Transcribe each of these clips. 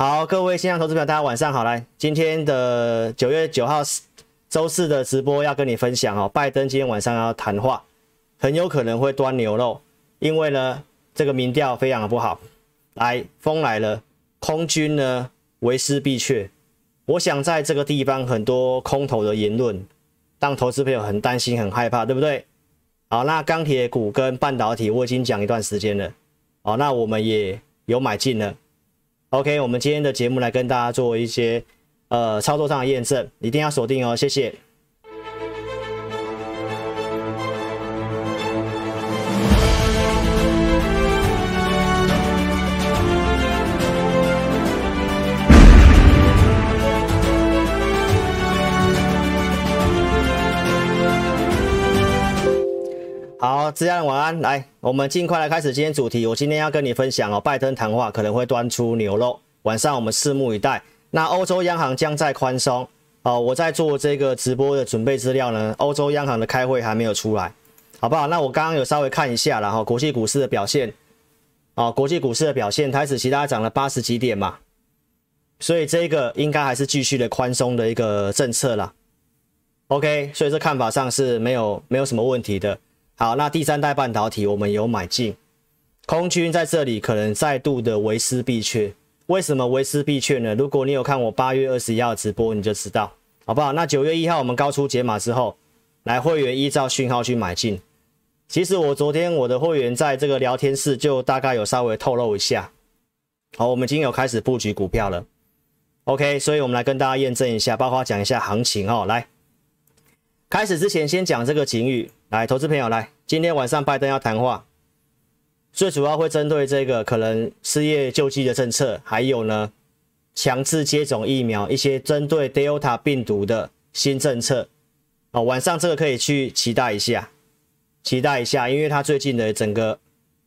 好，各位线上投资朋友，大家晚上好。来，今天的九月九号周四的直播要跟你分享哦，拜登今天晚上要谈话，很有可能会端牛肉，因为呢，这个民调非常的不好。来，风来了，空军呢为师必去。我想在这个地方很多空头的言论，让投资朋友很担心、很害怕，对不对？好，那钢铁股跟半导体我已经讲一段时间了，好，那我们也有买进了。OK，我们今天的节目来跟大家做一些呃操作上的验证，一定要锁定哦，谢谢。好，自然晚安。来，我们尽快来开始今天主题。我今天要跟你分享哦，拜登谈话可能会端出牛肉，晚上我们拭目以待。那欧洲央行将在宽松哦，我在做这个直播的准备资料呢。欧洲央行的开会还没有出来，好不好？那我刚刚有稍微看一下了哈，国际股市的表现哦，国际股市的表现，台指其他涨了八十几点嘛，所以这个应该还是继续的宽松的一个政策啦。OK，所以这看法上是没有没有什么问题的。好，那第三代半导体我们有买进，空军在这里可能再度的为师必去。为什么为师必去呢？如果你有看我八月二十一号直播，你就知道，好不好？那九月一号我们高出解码之后，来会员依照讯号去买进。其实我昨天我的会员在这个聊天室就大概有稍微透露一下，好，我们已经有开始布局股票了。OK，所以我们来跟大家验证一下，包括讲一下行情哦。来，开始之前先讲这个警语。来，投资朋友来，今天晚上拜登要谈话，最主要会针对这个可能失业救济的政策，还有呢强制接种疫苗，一些针对 Delta 病毒的新政策。哦，晚上这个可以去期待一下，期待一下，因为他最近的整个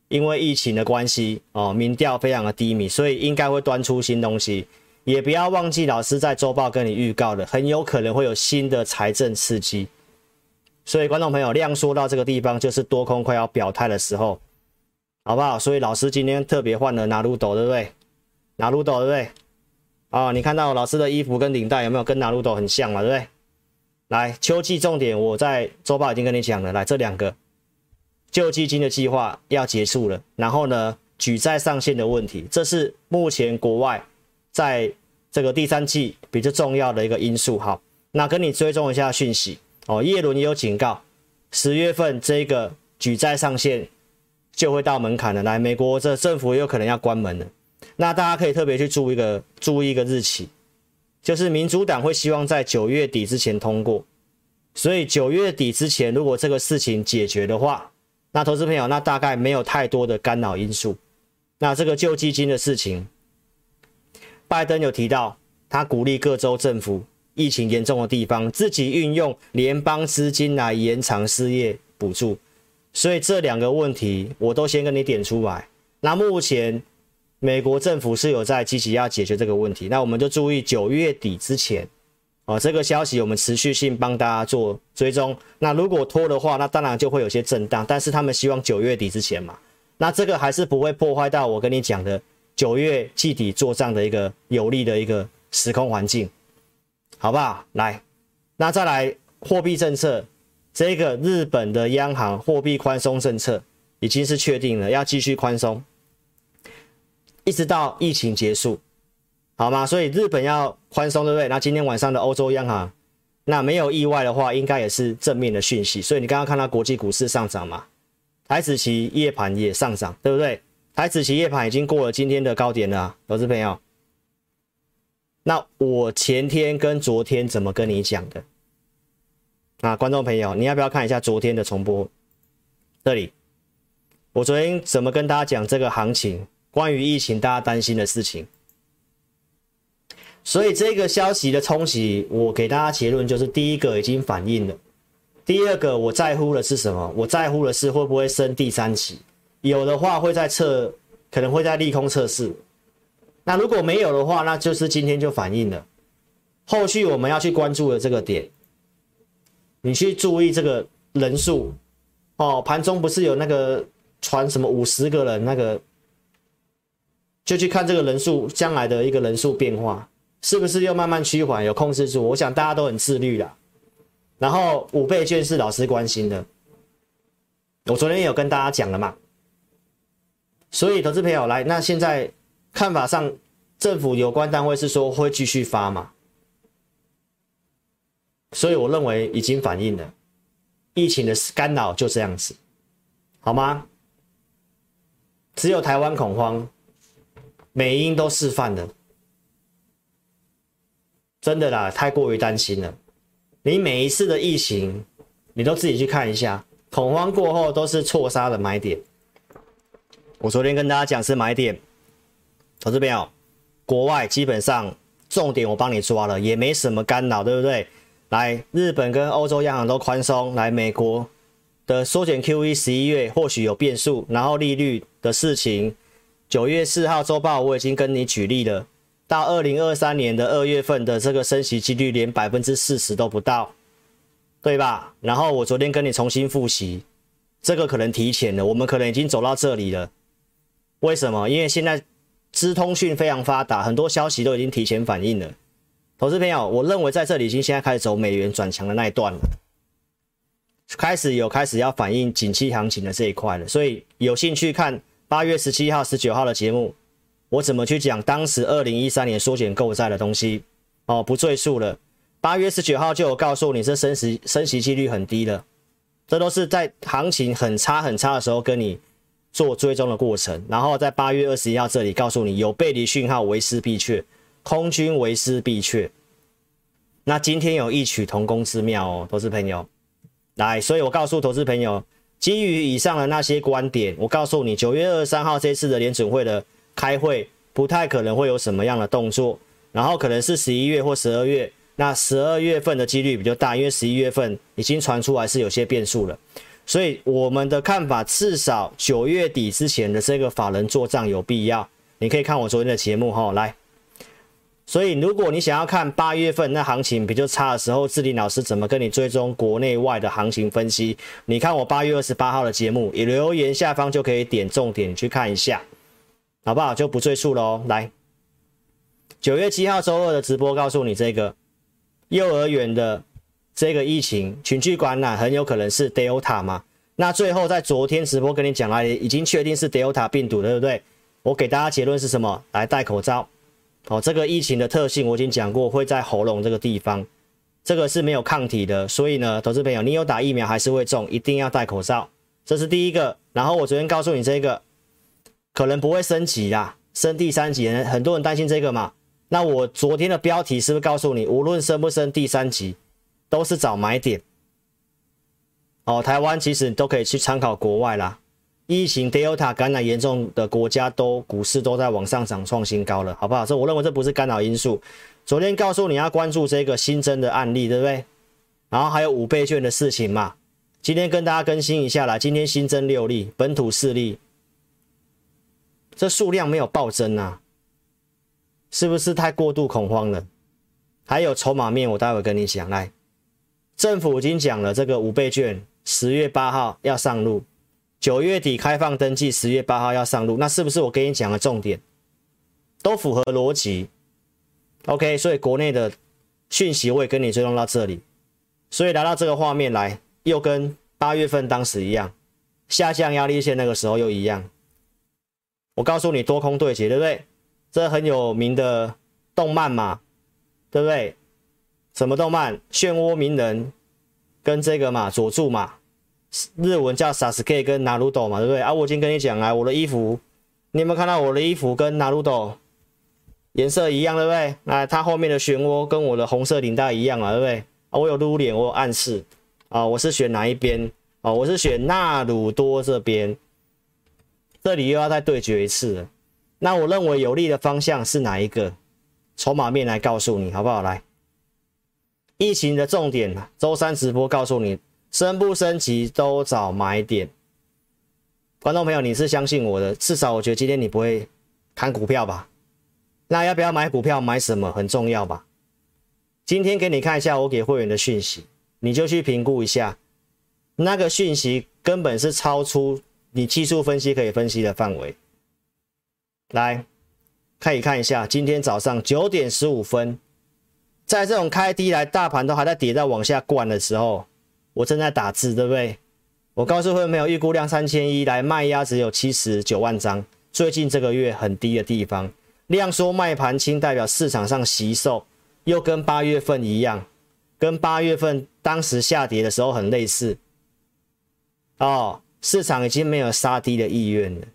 因为疫情的关系，哦，民调非常的低迷，所以应该会端出新东西。也不要忘记老师在周报跟你预告的，很有可能会有新的财政刺激。所以，观众朋友，量缩到这个地方，就是多空快要表态的时候，好不好？所以，老师今天特别换了拿鲁斗，对不对？拿鲁斗，对不对？啊、哦，你看到老师的衣服跟领带有没有跟拿鲁斗很像嘛？对不对？来，秋季重点，我在周报已经跟你讲了。来，这两个救济金的计划要结束了，然后呢，举债上限的问题，这是目前国外在这个第三季比较重要的一个因素。好，那跟你追踪一下讯息。哦，叶伦也有警告，十月份这个举债上限就会到门槛了。来，美国这政府有可能要关门了。那大家可以特别去注意一个注意一个日期，就是民主党会希望在九月底之前通过。所以九月底之前，如果这个事情解决的话，那投资朋友那大概没有太多的干扰因素。那这个救济金的事情，拜登有提到，他鼓励各州政府。疫情严重的地方，自己运用联邦资金来延长失业补助，所以这两个问题我都先跟你点出来。那目前美国政府是有在积极要解决这个问题，那我们就注意九月底之前，哦，这个消息我们持续性帮大家做追踪。那如果拖的话，那当然就会有些震荡，但是他们希望九月底之前嘛，那这个还是不会破坏到我跟你讲的九月季底做账的一个有利的一个时空环境。好不好？来，那再来货币政策，这个日本的央行货币宽松政策已经是确定了，要继续宽松，一直到疫情结束，好吗？所以日本要宽松，对不对？那今天晚上的欧洲央行，那没有意外的话，应该也是正面的讯息。所以你刚刚看到国际股市上涨嘛？台指期夜盘也上涨，对不对？台指期夜盘已经过了今天的高点了，投资朋友。那我前天跟昨天怎么跟你讲的？啊，观众朋友，你要不要看一下昨天的重播？这里，我昨天怎么跟大家讲这个行情？关于疫情大家担心的事情。所以这个消息的冲击，我给大家结论就是：第一个已经反映了，第二个我在乎的是什么？我在乎的是会不会升第三期？有的话会在测，可能会在利空测试。那如果没有的话，那就是今天就反映了。后续我们要去关注的这个点，你去注意这个人数哦。盘中不是有那个传什么五十个人那个就去看这个人数将来的一个人数变化，是不是又慢慢趋缓，有控制住？我想大家都很自律啦。然后五倍券是老师关心的，我昨天也有跟大家讲了嘛。所以投资朋友来，那现在看法上，政府有关单位是说会继续发嘛？所以我认为已经反映了疫情的干扰就这样子，好吗？只有台湾恐慌。美英都示范了，真的啦，太过于担心了。你每一次的疫情，你都自己去看一下，恐慌过后都是错杀的买点。我昨天跟大家讲是买点，投资朋友，国外基本上重点我帮你抓了，也没什么干扰，对不对？来，日本跟欧洲央行都宽松，来，美国的缩减 QE 十一月或许有变数，然后利率的事情。九月四号周报我已经跟你举例了，到二零二三年的二月份的这个升息几率连百分之四十都不到，对吧？然后我昨天跟你重新复习，这个可能提前了，我们可能已经走到这里了。为什么？因为现在资通讯非常发达，很多消息都已经提前反应了。投资朋友，我认为在这里已经现在开始走美元转强的那一段了，开始有开始要反映景气行情的这一块了，所以有兴趣看。八月十七号、十九号的节目，我怎么去讲当时二零一三年缩减购债的东西？哦，不赘述了。八月十九号就有告诉你，这升息升息几率很低了。这都是在行情很差很差的时候跟你做追踪的过程。然后在八月二十一号这里告诉你，有背离讯号，为师必确，空军为师必确。那今天有异曲同工之妙哦，投资朋友。来，所以我告诉投资朋友。基于以上的那些观点，我告诉你，九月二十三号这次的联准会的开会不太可能会有什么样的动作，然后可能是十一月或十二月，那十二月份的几率比较大，因为十一月份已经传出来是有些变数了，所以我们的看法至少九月底之前的这个法人做账有必要，你可以看我昨天的节目哈，来。所以，如果你想要看八月份那行情比较差的时候，志霖老师怎么跟你追踪国内外的行情分析？你看我八月二十八号的节目，留言下方就可以点重点去看一下，好不好？就不赘述了哦。来，九月七号周二的直播告诉你这个幼儿园的这个疫情群聚感染很有可能是 Delta 嘛？那最后在昨天直播跟你讲了，已经确定是 Delta 病毒，对不对？我给大家结论是什么？来戴口罩。哦，这个疫情的特性我已经讲过，会在喉咙这个地方，这个是没有抗体的，所以呢，投资朋友，你有打疫苗还是会中，一定要戴口罩，这是第一个。然后我昨天告诉你这个，可能不会升级啦，升第三级，很多人担心这个嘛。那我昨天的标题是不是告诉你，无论升不升第三级，都是找买点。哦，台湾其实都可以去参考国外啦。疫情 Delta 感染严重的国家都股市都在往上涨创新高了，好不好？所以我认为这不是干扰因素。昨天告诉你要关注这个新增的案例，对不对？然后还有五倍券的事情嘛。今天跟大家更新一下啦，今天新增六例，本土四例，这数量没有暴增啊，是不是太过度恐慌了？还有筹码面，我待会跟你讲。来，政府已经讲了，这个五倍券十月八号要上路。九月底开放登记，十月八号要上路，那是不是我跟你讲的重点都符合逻辑？OK，所以国内的讯息我也跟你追踪到这里，所以来到这个画面来，又跟八月份当时一样，下降压力线那个时候又一样。我告诉你多空对决，对不对？这很有名的动漫嘛，对不对？什么动漫？漩涡鸣人跟这个嘛，佐助嘛。日文叫 Sasuke 跟 Naruto 嘛，对不对啊？我已经跟你讲了，我的衣服，你有没有看到我的衣服跟 Naruto 颜色一样，对不对？啊，它后面的漩涡跟我的红色领带一样啊，对不对？啊，我有露脸，我有暗示啊，我是选哪一边啊？我是选纳鲁多这边，这里又要再对决一次了。那我认为有利的方向是哪一个？筹码面来告诉你，好不好？来，疫情的重点，周三直播告诉你。升不升级都找买点，观众朋友，你是相信我的，至少我觉得今天你不会看股票吧？那要不要买股票？买什么很重要吧？今天给你看一下我给会员的讯息，你就去评估一下，那个讯息根本是超出你技术分析可以分析的范围。来，可以看一下，今天早上九点十五分，在这种开低来，大盘都还在跌在往下灌的时候，我正在打字，对不对？我告诉会没有预估量三千一，来卖压只有七十九万张，最近这个月很低的地方，量缩卖盘轻，代表市场上惜售，又跟八月份一样，跟八月份当时下跌的时候很类似。哦，市场已经没有杀低的意愿了。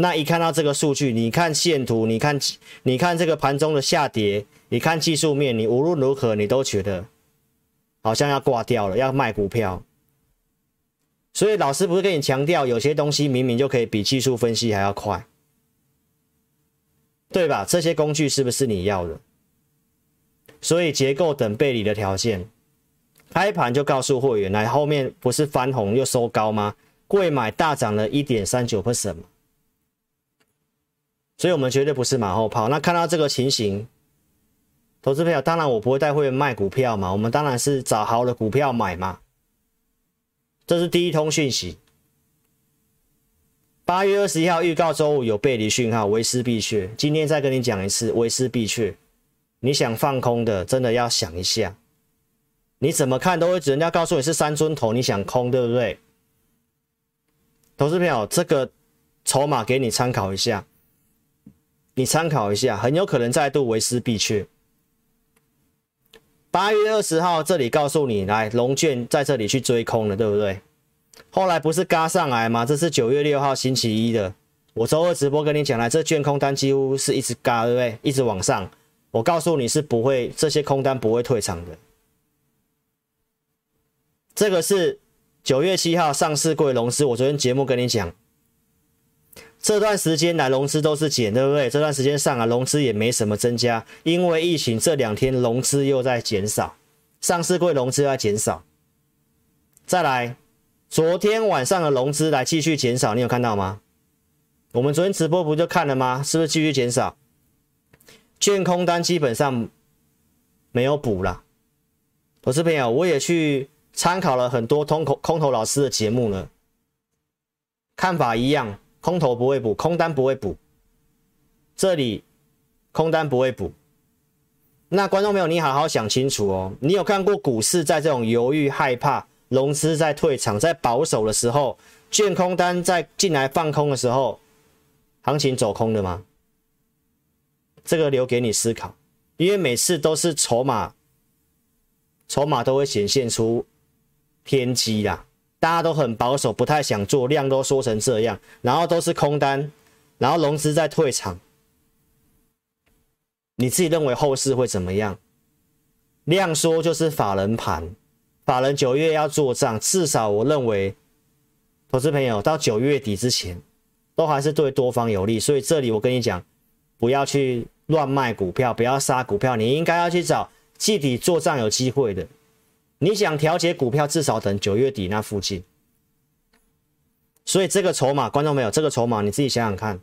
那一看到这个数据，你看线图，你看你看这个盘中的下跌，你看技术面，你无论如何你都觉得好像要挂掉了，要卖股票。所以老师不是跟你强调，有些东西明明就可以比技术分析还要快，对吧？这些工具是不是你要的？所以结构等背离的条件，开盘就告诉会员，来后面不是翻红又收高吗？贵买大涨了一点三九 percent，所以我们绝对不是马后炮。那看到这个情形，投资朋友，当然我不会带会员卖股票嘛，我们当然是找好的股票买嘛。这是第一通讯息。八月二十一号预告周五有背离讯号，为师必去。今天再跟你讲一次，为师必去。你想放空的，真的要想一下。你怎么看都会，人家告诉你是三尊头，你想空，对不对？投资朋友，这个筹码给你参考一下，你参考一下，很有可能再度为师必去。八月二十号，这里告诉你，来龙卷在这里去追空了，对不对？后来不是嘎上来吗？这是九月六号星期一的，我周二直播跟你讲了，这卷空单几乎是一直嘎，对不对？一直往上，我告诉你是不会，这些空单不会退场的。这个是九月七号上市柜融资，我昨天节目跟你讲。这段时间来融资都是减，对不对？这段时间上啊，融资也没什么增加，因为疫情这两天融资又在减少，上市柜融资又在减少。再来，昨天晚上的融资来继续减少，你有看到吗？我们昨天直播不就看了吗？是不是继续减少？券空单基本上没有补了。投资朋友，我也去参考了很多空空空头老师的节目呢，看法一样。空头不会补，空单不会补，这里空单不会补。那观众朋友，你好好想清楚哦。你有看过股市在这种犹豫、害怕、融资在退场、在保守的时候，券空单在进来放空的时候，行情走空的吗？这个留给你思考，因为每次都是筹码，筹码都会显现出天机啦。大家都很保守，不太想做，量都缩成这样，然后都是空单，然后融资在退场。你自己认为后市会怎么样？量缩就是法人盘，法人九月要做账，至少我认为，投资朋友到九月底之前，都还是对多方有利。所以这里我跟你讲，不要去乱卖股票，不要杀股票，你应该要去找季底做账有机会的。你想调节股票，至少等九月底那附近。所以这个筹码，观众朋友，这个筹码你自己想想看，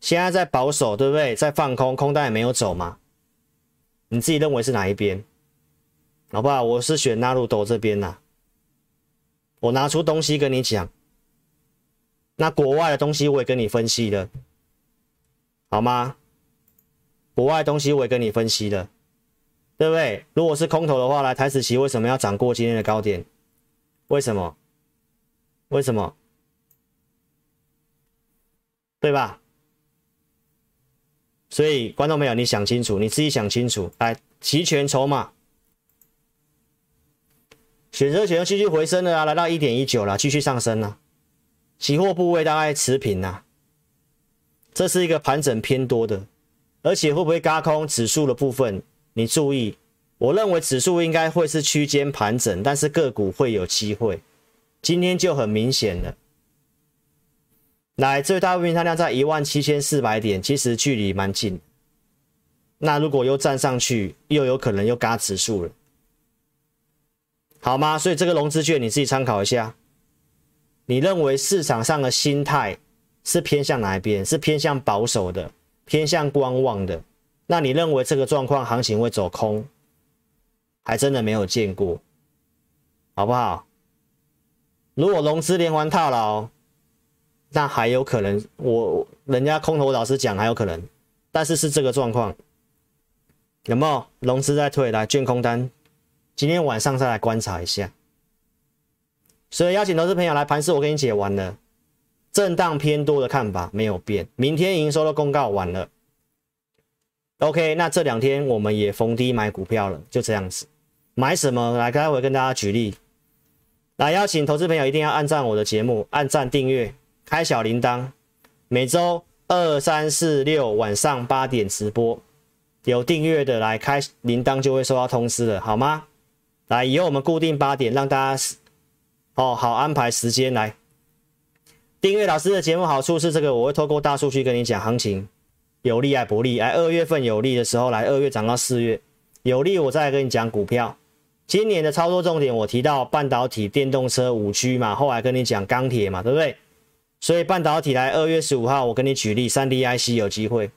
现在在保守，对不对？在放空，空单也没有走嘛。你自己认为是哪一边？好不好？我是选纳入斗这边呐。我拿出东西跟你讲，那国外的东西我也跟你分析了，好吗？国外东西我也跟你分析了。对不对？如果是空头的话，来台指期为什么要涨过今天的高点？为什么？为什么？对吧？所以观众朋友，你想清楚，你自己想清楚。来，期权筹码，选择权继续回升了啊，来到一点一九了，继续上升了。期货部位大概持平呐，这是一个盘整偏多的，而且会不会轧空指数的部分？你注意，我认为指数应该会是区间盘整，但是个股会有机会。今天就很明显了，来最大运仓量在一万七千四百点，其实距离蛮近。那如果又站上去，又有可能又嘎指数了，好吗？所以这个融资券你自己参考一下。你认为市场上的心态是偏向哪一边？是偏向保守的，偏向观望的？那你认为这个状况行情会走空？还真的没有见过，好不好？如果融资连环套牢，那还有可能我人家空头老师讲还有可能，但是是这个状况，有没有融资在退？来卷空单，今天晚上再来观察一下。所以邀请投资朋友来盘市，我给你解完了，震荡偏多的看法没有变，明天营收的公告完了。OK，那这两天我们也逢低买股票了，就这样子。买什么？来，待会跟大家举例。来，邀请投资朋友一定要按赞我的节目，按赞订阅，开小铃铛。每周二、三、四、六晚上八点直播，有订阅的来开铃铛就会收到通知了，好吗？来，以后我们固定八点，让大家哦好安排时间来订阅老师的节目。好处是这个，我会透过大数据跟你讲行情。有利还不利？哎，二月份有利的时候来，二月涨到四月有利，我再跟你讲股票。今年的操作重点，我提到半导体、电动车、五 G 嘛，后来跟你讲钢铁嘛，对不对？所以半导体来二月十五号，我跟你举例，三 D IC 有机会。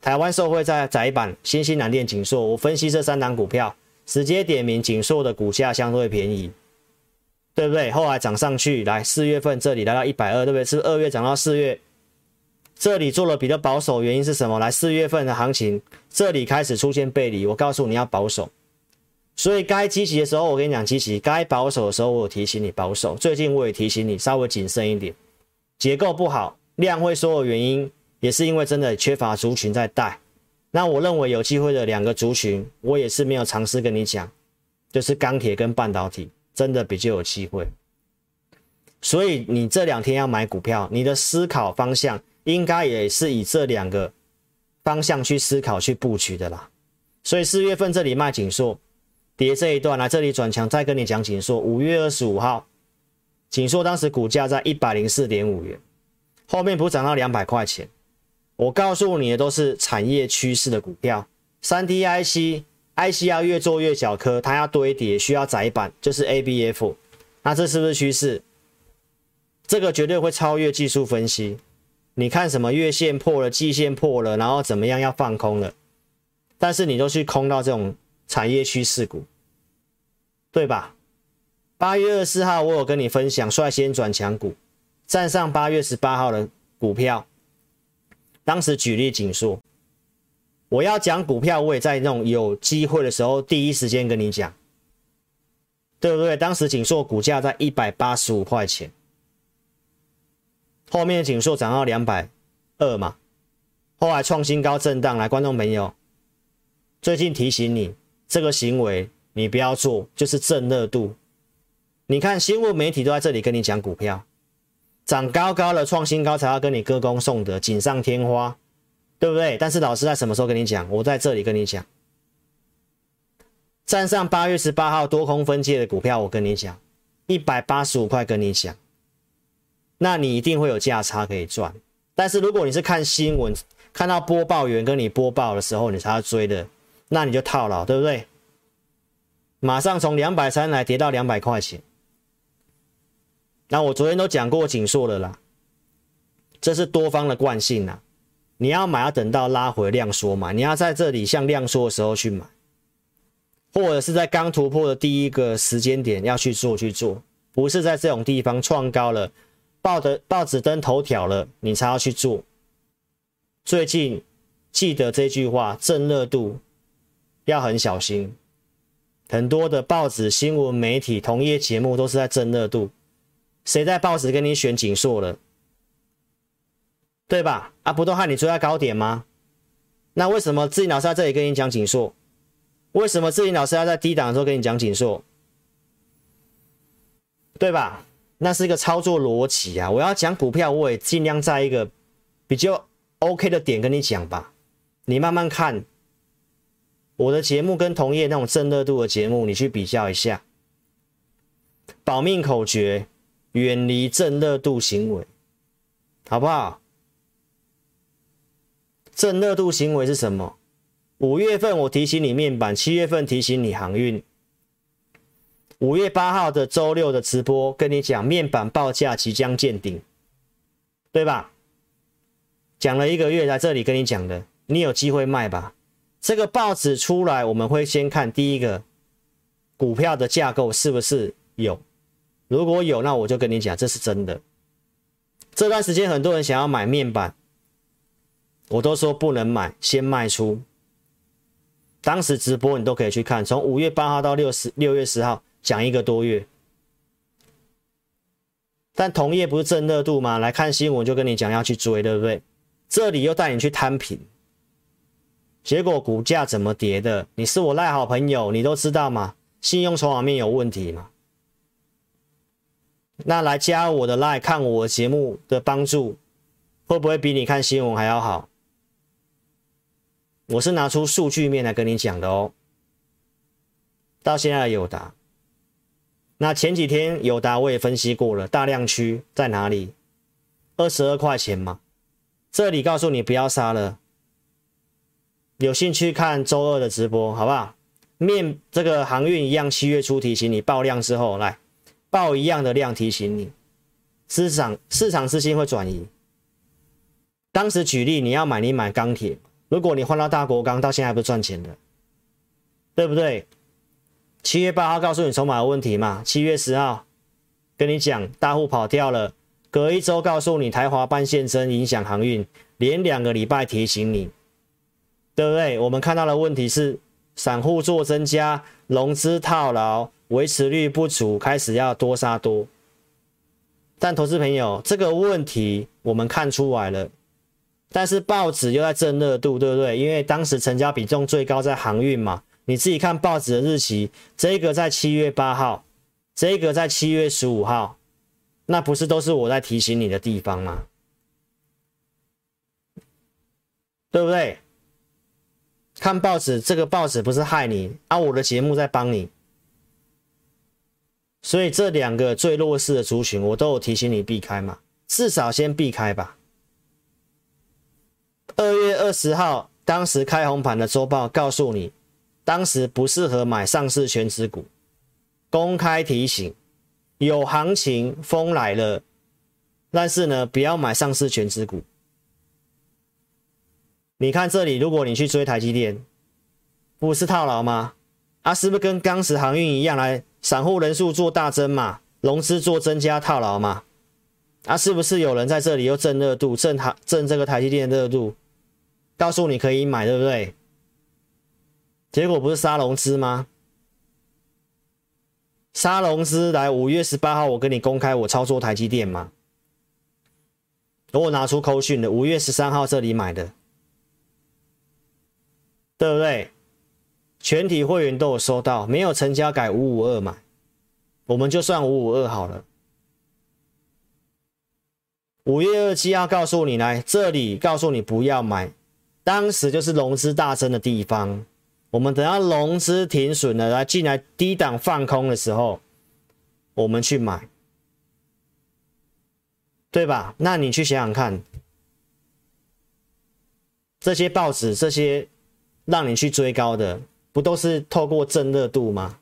台湾受惠在窄板、新兴南电、景硕，我分析这三档股票，直接点名景硕的股价相对便宜，对不对？后来涨上去，来四月份这里来到一百二，对不对？是二月涨到四月？这里做了比较保守，原因是什么？来四月份的行情，这里开始出现背离，我告诉你要保守。所以该积极的时候，我跟你讲积极；该保守的时候，我有提醒你保守。最近我也提醒你稍微谨慎一点。结构不好，量会缩的原因，也是因为真的缺乏族群在带。那我认为有机会的两个族群，我也是没有尝试跟你讲，就是钢铁跟半导体，真的比较有机会。所以你这两天要买股票，你的思考方向。应该也是以这两个方向去思考、去布局的啦。所以四月份这里卖景硕，跌这一段来这里转强，再跟你讲景硕。五月二十五号，景硕当时股价在一百零四点五元，后面不是涨到两百块钱？我告诉你的都是产业趋势的股票。三 D IC，IC 要越做越小颗，它要堆叠，需要窄板，就是 ABF。那这是不是趋势？这个绝对会超越技术分析。你看什么月线破了，季线破了，然后怎么样要放空了？但是你都去空到这种产业趋势股，对吧？八月二十四号我有跟你分享率先转强股，站上八月十八号的股票，当时举例景硕，我要讲股票，我也在那种有机会的时候第一时间跟你讲，对不对？当时景硕股价在一百八十五块钱。后面的景硕涨到两百二嘛，后来创新高震荡。来，观众朋友，最近提醒你这个行为你不要做，就是蹭热度。你看新闻媒体都在这里跟你讲股票，涨高高了创新高才要跟你歌功颂德，锦上添花，对不对？但是老师在什么时候跟你讲？我在这里跟你讲，站上八月十八号多空分界的股票，我跟你讲，一百八十五块跟你讲。那你一定会有价差可以赚，但是如果你是看新闻，看到播报员跟你播报的时候，你才要追的，那你就套牢，对不对？马上从两百三来跌到两百块钱。那我昨天都讲过景硕了啦，这是多方的惯性呐。你要买要等到拉回量缩嘛，你要在这里像量缩的时候去买，或者是在刚突破的第一个时间点要去做去做，不是在这种地方创高了。报的报纸登头条了，你才要去做。最近记得这句话，正热度要很小心。很多的报纸、新闻媒体、同业节目都是在正热度。谁在报纸跟你选景硕了？对吧？啊，不都害你追在高点吗？那为什么志颖老师在这里跟你讲景硕？为什么志颖老师要在低档的时候跟你讲景硕？对吧？那是一个操作逻辑啊！我要讲股票，我也尽量在一个比较 OK 的点跟你讲吧。你慢慢看我的节目跟同业那种正热度的节目，你去比较一下。保命口诀：远离正热度行为，好不好？正热度行为是什么？五月份我提醒你面板，七月份提醒你航运。五月八号的周六的直播，跟你讲面板报价即将见顶，对吧？讲了一个月，在这里跟你讲的，你有机会卖吧？这个报纸出来，我们会先看第一个股票的架构是不是有，如果有，那我就跟你讲，这是真的。这段时间很多人想要买面板，我都说不能买，先卖出。当时直播你都可以去看，从五月八号到六十六月十号讲一个多月。但同业不是正热度吗？来看新闻就跟你讲要去追，对不对？这里又带你去摊平，结果股价怎么跌的？你是我赖好朋友，你都知道吗？信用筹码面有问题吗？那来加我的赖看我节目的帮助，会不会比你看新闻还要好？我是拿出数据面来跟你讲的哦。到现在的友达，那前几天友达我也分析过了，大量区在哪里？二十二块钱嘛。这里告诉你不要杀了。有兴趣看周二的直播，好不好？面这个航运一样，七月初提醒你爆量之后来。报一样的量提醒你，市场市场资金会转移。当时举例，你要买你买钢铁，如果你换到大国钢，到现在还不赚钱的，对不对？七月八号告诉你筹码有问题嘛？七月十号跟你讲大户跑掉了，隔一周告诉你台华半线增影响航运，连两个礼拜提醒你，对不对？我们看到的问题是散户做增加，融资套牢。维持率不足，开始要多杀多。但投资朋友，这个问题我们看出来了，但是报纸又在正热度，对不对？因为当时成交比重最高在航运嘛。你自己看报纸的日期，这个在七月八号，这个在七月十五号，那不是都是我在提醒你的地方吗？对不对？看报纸，这个报纸不是害你，啊，我的节目在帮你。所以这两个最弱势的族群，我都有提醒你避开嘛，至少先避开吧。二月二十号，当时开红盘的周报告诉你，当时不适合买上市权值股，公开提醒，有行情风来了，但是呢，不要买上市权值股。你看这里，如果你去追台积电，不是套牢吗？啊，是不是跟当时航运一样来？散户人数做大增嘛，融资做增加套牢嘛，啊，是不是有人在这里又蹭热度，蹭台蹭这个台积电热度，告诉你可以买，对不对？结果不是杀龙资吗？杀龙资来，五月十八号我跟你公开我操作台积电嘛，我拿出扣讯的，五月十三号这里买的，对不对？全体会员都有收到，没有成交改五五二买，我们就算五五二好了。五月二七号告诉你来这里，告诉你不要买，当时就是融资大增的地方。我们等到融资停损了，来进来低档放空的时候，我们去买，对吧？那你去想想看，这些报纸，这些让你去追高的。不都是透过正热度吗？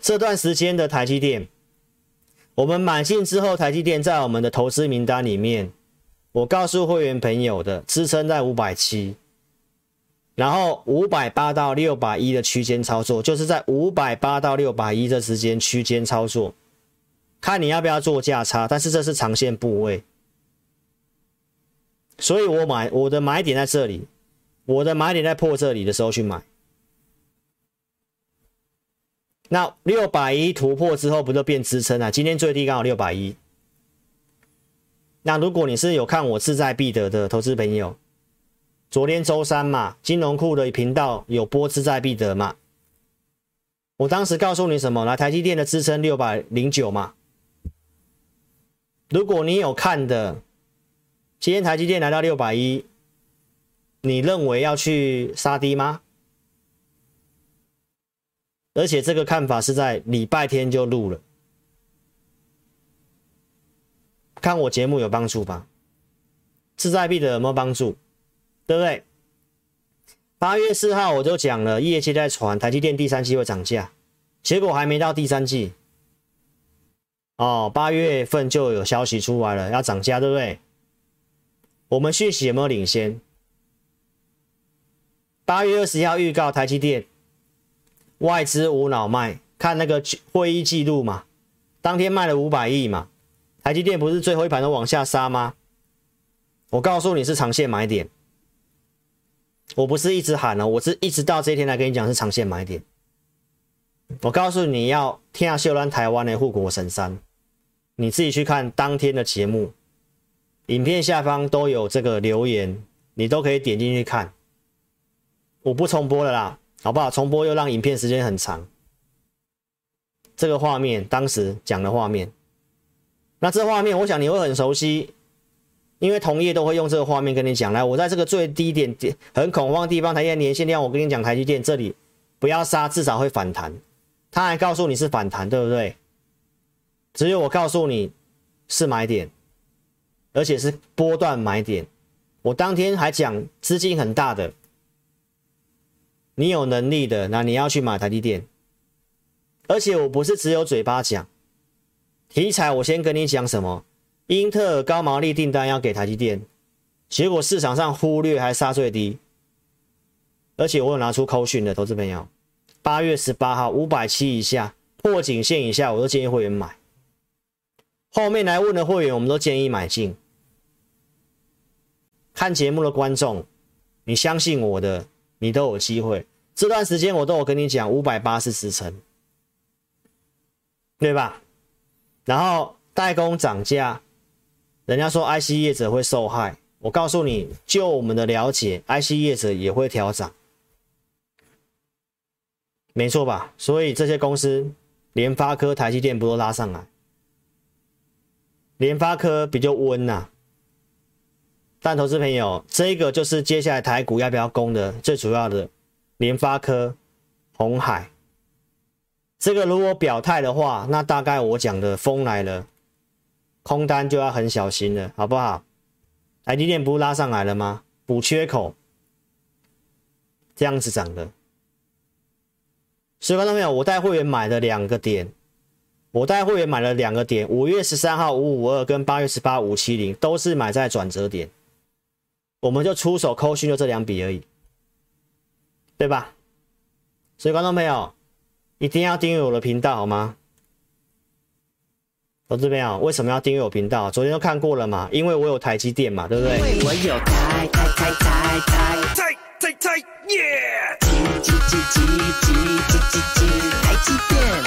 这段时间的台积电，我们买进之后，台积电在我们的投资名单里面，我告诉会员朋友的支撑在五百七，然后五百八到六百一的区间操作，就是在五百八到六百一这之间区间操作，看你要不要做价差，但是这是长线部位，所以我买我的买点在这里。我的买点在破这里的时候去买，那六百一突破之后不就变支撑了？今天最低刚好六百一。那如果你是有看我志在必得的投资朋友，昨天周三嘛，金融库的频道有播志在必得嘛？我当时告诉你什么？来，台积电的支撑六百零九嘛。如果你有看的，今天台积电来到六百一。你认为要去杀低吗？而且这个看法是在礼拜天就录了，看我节目有帮助吧？志在必得有没有帮助？对不对？八月四号我就讲了，业界在传台积电第三季会涨价，结果还没到第三季，哦，八月份就有消息出来了，要涨价，对不对？我们讯息有没有领先？八月二十号预告台积电外资无脑卖，看那个会议记录嘛，当天卖了五百亿嘛，台积电不是最后一盘都往下杀吗？我告诉你是长线买点，我不是一直喊了，我是一直到这一天来跟你讲是长线买点。我告诉你要天下秀兰台湾的护国神山，你自己去看当天的节目，影片下方都有这个留言，你都可以点进去看。我不重播了啦，好不好？重播又让影片时间很长。这个画面当时讲的画面，那这画面我想你会很熟悉，因为同业都会用这个画面跟你讲。来，我在这个最低点点很恐慌的地方，台积电年线量，我跟你讲，台积电这里不要杀，至少会反弹。他还告诉你是反弹，对不对？只有我告诉你是买点，而且是波段买点。我当天还讲资金很大的，你有能力的，那你要去买台积电。而且我不是只有嘴巴讲，题材我先跟你讲什么？英特尔高毛利订单要给台积电，结果市场上忽略还杀最低，而且我有拿出扣讯的投资朋友。八月十八号五百七以下破颈线以下，我都建议会员买。后面来问的会员，我们都建议买进。看节目的观众，你相信我的，你都有机会。这段时间我都有跟你讲，五百八是支撑，对吧？然后代工涨价，人家说 IC 业者会受害，我告诉你，就我们的了解，IC 业者也会调涨。没错吧？所以这些公司，联发科、台积电不都拉上来？联发科比较温呐。但投资朋友，这个就是接下来台股要不要攻的最主要的。联发科、红海，这个如果表态的话，那大概我讲的风来了，空单就要很小心了，好不好？台积电不是拉上来了吗？补缺口，这样子涨的。所以观众朋友，我带会员买了两个点，我带会员买了两个点，五月十三号五五二跟八月十八五七零都是买在转折点，我们就出手扣讯就这两笔而已，对吧？所以观众朋友一定要订阅我的频道好吗？投资朋友，为什么要订阅我频道？昨天都看过了嘛，因为我有台积电嘛，对不对？因为我有台台台台台台台台耶！台积积积积积积台积电。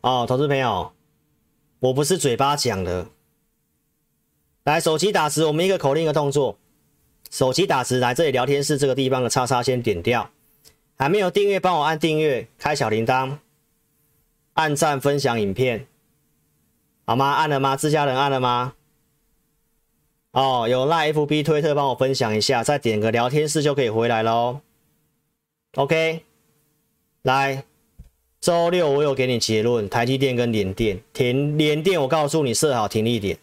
哦，投资朋友，我不是嘴巴讲的。来，手机打字，我们一个口令一个动作。手机打字，来这里聊天室这个地方的叉叉先点掉。还没有订阅，帮我按订阅，开小铃铛，按赞分享影片。好吗？按了吗？自家人按了吗？哦，有赖 FB 推特帮我分享一下，再点个聊天室就可以回来喽。OK，来。周六我有给你结论，台积电跟联电，停联电我告诉你设好停利点。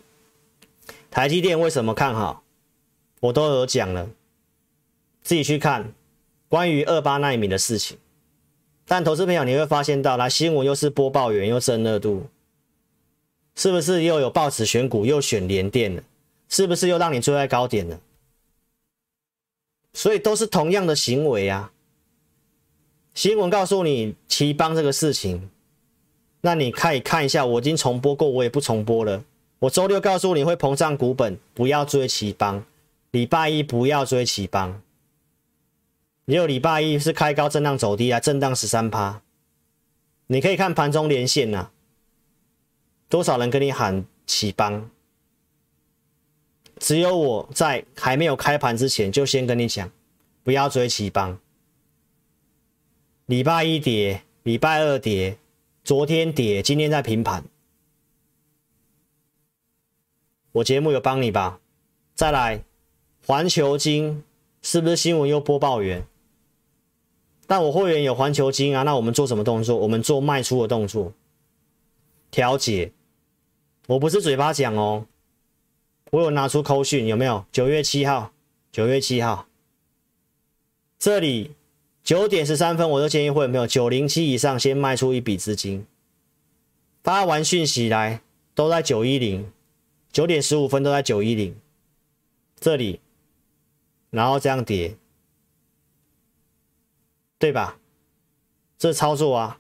台积电为什么看好？我都有讲了，自己去看关于二八奈米的事情。但投资朋友你会发现到，来新闻又是播报员又正热度，是不是又有抱持选股又选联电了？是不是又让你追在高点了？所以都是同样的行为啊。新闻告诉你奇邦这个事情，那你可以看一下，我已经重播过，我也不重播了。我周六告诉你会膨胀股本，不要追奇邦。礼拜一不要追奇邦，只有礼拜一是开高震荡走低啊，震荡十三趴。你可以看盘中连线呐、啊，多少人跟你喊起帮？只有我在还没有开盘之前就先跟你讲，不要追起帮。礼拜一跌，礼拜二跌，昨天跌，今天在平盘。我节目有帮你吧？再来，环球金是不是新闻又播报员？但我会员有环球金啊，那我们做什么动作？我们做卖出的动作，调节。我不是嘴巴讲哦，我有拿出扣讯，有没有？九月七号，九月七号，这里。九点十三分，我都建议会有没有九零七以上先卖出一笔资金。发完讯息来，都在九一零，九点十五分都在九一零这里，然后这样叠，对吧？这操作啊。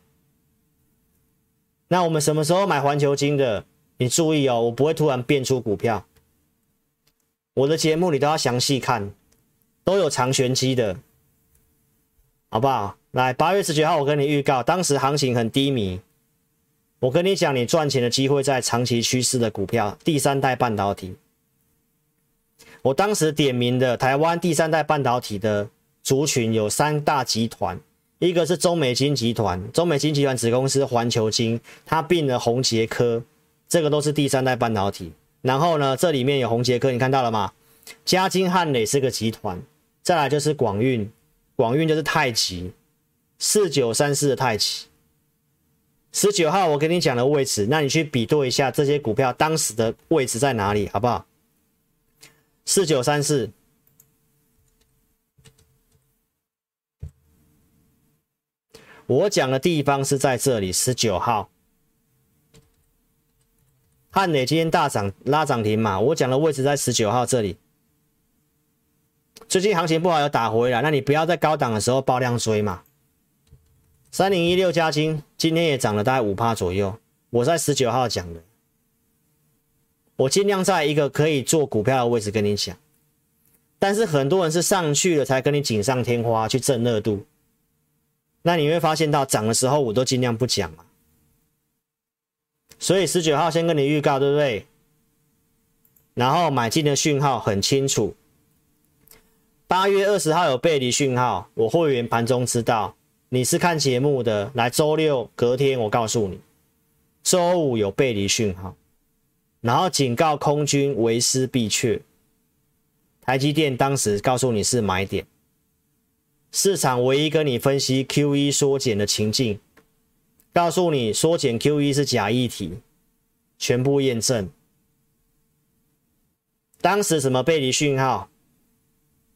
那我们什么时候买环球金的？你注意哦，我不会突然变出股票。我的节目你都要详细看，都有长玄机的，好不好？来，八月十九号我跟你预告，当时行情很低迷，我跟你讲，你赚钱的机会在长期趋势的股票，第三代半导体。我当时点名的台湾第三代半导体的族群有三大集团，一个是中美金集团，中美金集团子公司环球金，它并了宏杰科，这个都是第三代半导体。然后呢，这里面有宏捷科，你看到了吗？嘉金汉磊是个集团，再来就是广运，广运就是太极，四九三四的太极。十九号我跟你讲的位置，那你去比对一下这些股票当时的位置在哪里，好不好？四九三四，我讲的地方是在这里。十九号，汉磊今天大涨拉涨停嘛？我讲的位置在十九号这里。最近行情不好，要打回来，那你不要在高档的时候爆量追嘛。三零一六嘉晶今天也涨了大概五趴左右，我在十九号讲的。我尽量在一个可以做股票的位置跟你讲，但是很多人是上去了才跟你锦上添花去蹭热度，那你会发现到涨的时候我都尽量不讲嘛。所以十九号先跟你预告，对不对？然后买进的讯号很清楚，八月二十号有背离讯号，我会员盘中知道。你是看节目的，来周六隔天我告诉你，周五有背离讯号。然后警告空军为师必去。台积电当时告诉你是买点，市场唯一跟你分析 QE 缩减的情境，告诉你缩减 QE 是假议题，全部验证。当时什么背离讯号？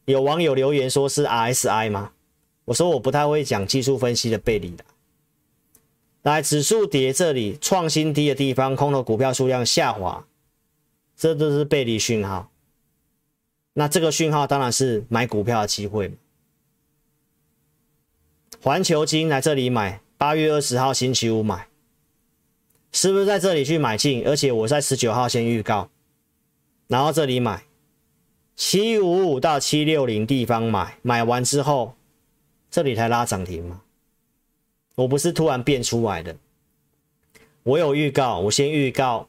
有网友留言说是 RSI 吗？我说我不太会讲技术分析的背离的。来，指数跌这里创新低的地方，空头股票数量下滑，这都是背离讯号。那这个讯号当然是买股票的机会。环球金来这里买，八月二十号星期五买，是不是在这里去买进？而且我在十九号先预告，然后这里买，七五五到七六零地方买，买完之后这里才拉涨停嘛。我不是突然变出来的，我有预告，我先预告，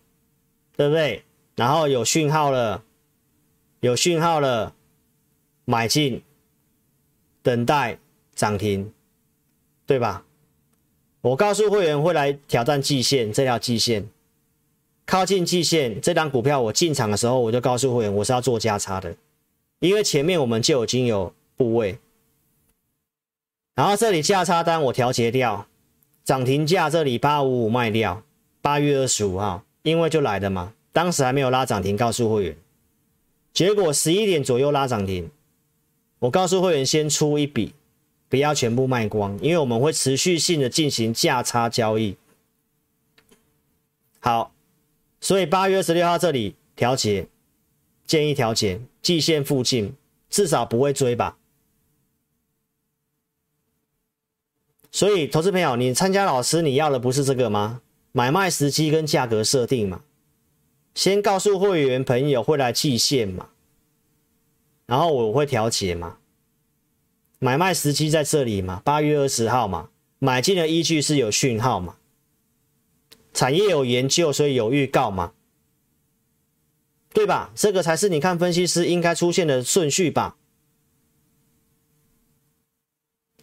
对不对？然后有讯号了，有讯号了，买进，等待涨停，对吧？我告诉会员会来挑战季线，这条季线。靠近季线，这张股票我进场的时候，我就告诉会员我是要做价差的，因为前面我们就已经有部位。然后这里价差单我调节掉，涨停价这里八五五卖掉，八月二十五号，因为就来的嘛，当时还没有拉涨停，告诉会员，结果十一点左右拉涨停，我告诉会员先出一笔，不要全部卖光，因为我们会持续性的进行价差交易。好，所以八月二十六号这里调节，建议调节季线附近，至少不会追吧。所以，投资朋友，你参加老师，你要的不是这个吗？买卖时机跟价格设定嘛，先告诉会员朋友会来季线嘛，然后我会调节嘛。买卖时机在这里嘛，八月二十号嘛，买进的依据是有讯号嘛，产业有研究，所以有预告嘛，对吧？这个才是你看分析师应该出现的顺序吧。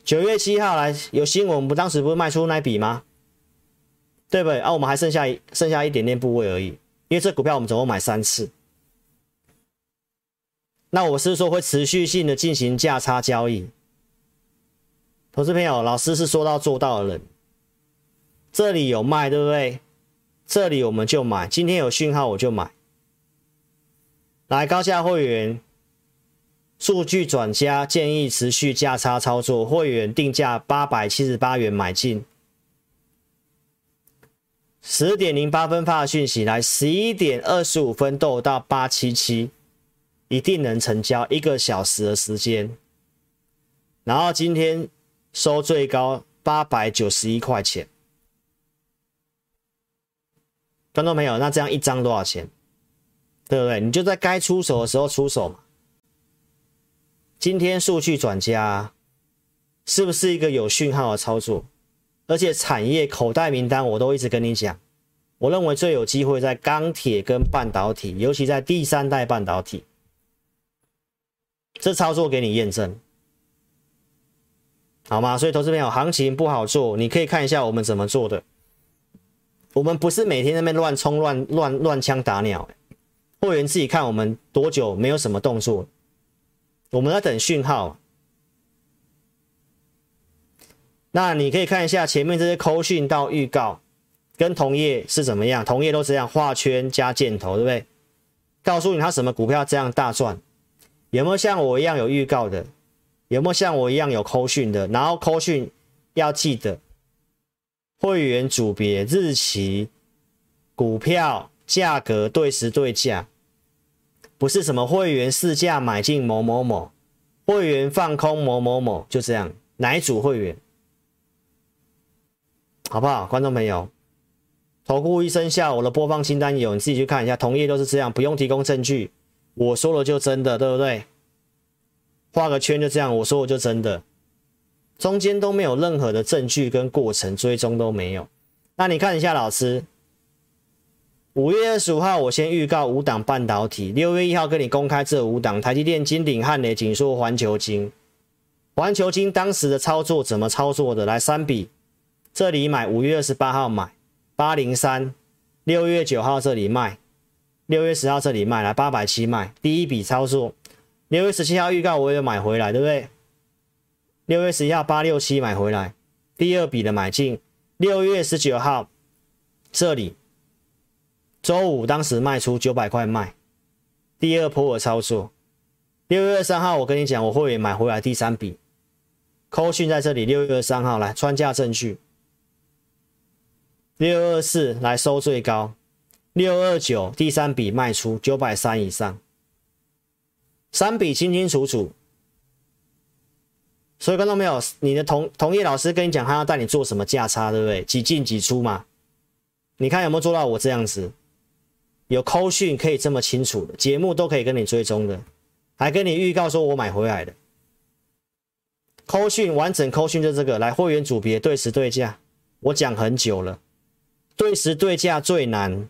九月七号来有新闻，我们当时不是卖出那笔吗？对不对？啊，我们还剩下剩下一点点部位而已，因为这股票我们总共买三次。那我是说会持续性的进行价差交易。投资朋友，老师是说到做到的人。这里有卖，对不对？这里我们就买，今天有讯号我就买。来，高价会员。数据转加，建议持续价差操作。会员定价八百七十八元买进。十点零八分发的讯息来，十一点二十五分都到八七七，一定能成交一个小时的时间。然后今天收最高八百九十一块钱。观众朋友，那这样一张多少钱？对不对？你就在该出手的时候出手嘛。今天数据转佳，是不是一个有讯号的操作？而且产业口袋名单我都一直跟你讲，我认为最有机会在钢铁跟半导体，尤其在第三代半导体，这操作给你验证，好吗？所以投资朋友，行情不好做，你可以看一下我们怎么做的。我们不是每天在那边乱冲乱乱乱枪打鸟，会员自己看我们多久没有什么动作，我们在等讯号。那你可以看一下前面这些扣讯到预告，跟同业是怎么样？同业都这样画圈加箭头，对不对？告诉你他什么股票这样大赚，有没有像我一样有预告的？有没有像我一样有扣讯的？然后扣讯要记得会员组别、日期、股票价格对时对价，不是什么会员市价买进某某某，会员放空某某某，就这样，哪一组会员？好不好，观众朋友？投顾一生效，我的播放清单有，你自己去看一下。同业都是这样，不用提供证据，我说了就真的，对不对？画个圈就这样，我说我就真的，中间都没有任何的证据跟过程追踪都没有。那你看一下，老师，五月二十五号我先预告五档半导体，六月一号跟你公开这五档：台积电、金鼎、汉磊、景硕、环球晶。环球晶当时的操作怎么操作的？来三笔。这里买，五月二十八号买八零三，六月九号这里卖，六月十号这里卖，来八百七卖，第一笔操作。六月十七号预告我也买回来，对不对？六月十一号八六七买回来，第二笔的买进。六月十九号这里，周五当时卖出九百块卖，第二波的操作。六月二十三号我跟你讲，我会买回来第三笔，扣讯在这里。六月二十三号来穿价证据。六二四来收最高，六二九第三笔卖出九百三以上，三笔清清楚楚。所以看到没有？你的同同业老师跟你讲，他要带你做什么价差，对不对？几进几出嘛？你看有没有做到我这样子？有扣讯可以这么清楚的，节目都可以跟你追踪的，还跟你预告说我买回来的。扣讯完整扣讯就这个，来会员组别对时对价，我讲很久了。对时对价最难，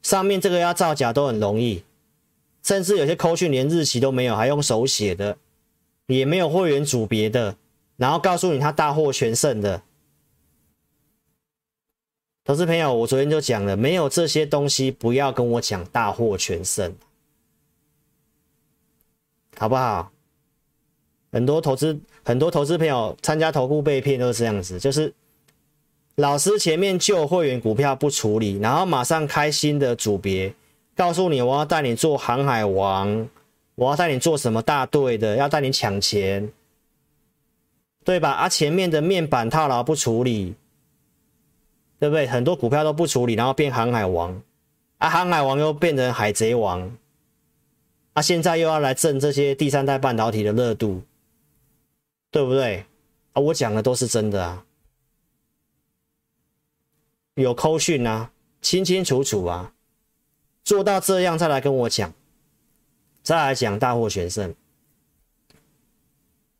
上面这个要造假都很容易，甚至有些扣讯连日期都没有，还用手写的，也没有会员组别的，然后告诉你他大获全胜的。投资朋友，我昨天就讲了，没有这些东西，不要跟我讲大获全胜，好不好？很多投资很多投资朋友参加投顾被骗都是这样子，就是。老师前面旧会员股票不处理，然后马上开新的组别，告诉你我要带你做航海王，我要带你做什么大队的，要带你抢钱，对吧？啊，前面的面板套牢不处理，对不对？很多股票都不处理，然后变航海王，啊，航海王又变成海贼王，啊，现在又要来挣这些第三代半导体的热度，对不对？啊，我讲的都是真的啊。有扣讯啊，清清楚楚啊，做到这样再来跟我讲，再来讲大获全胜，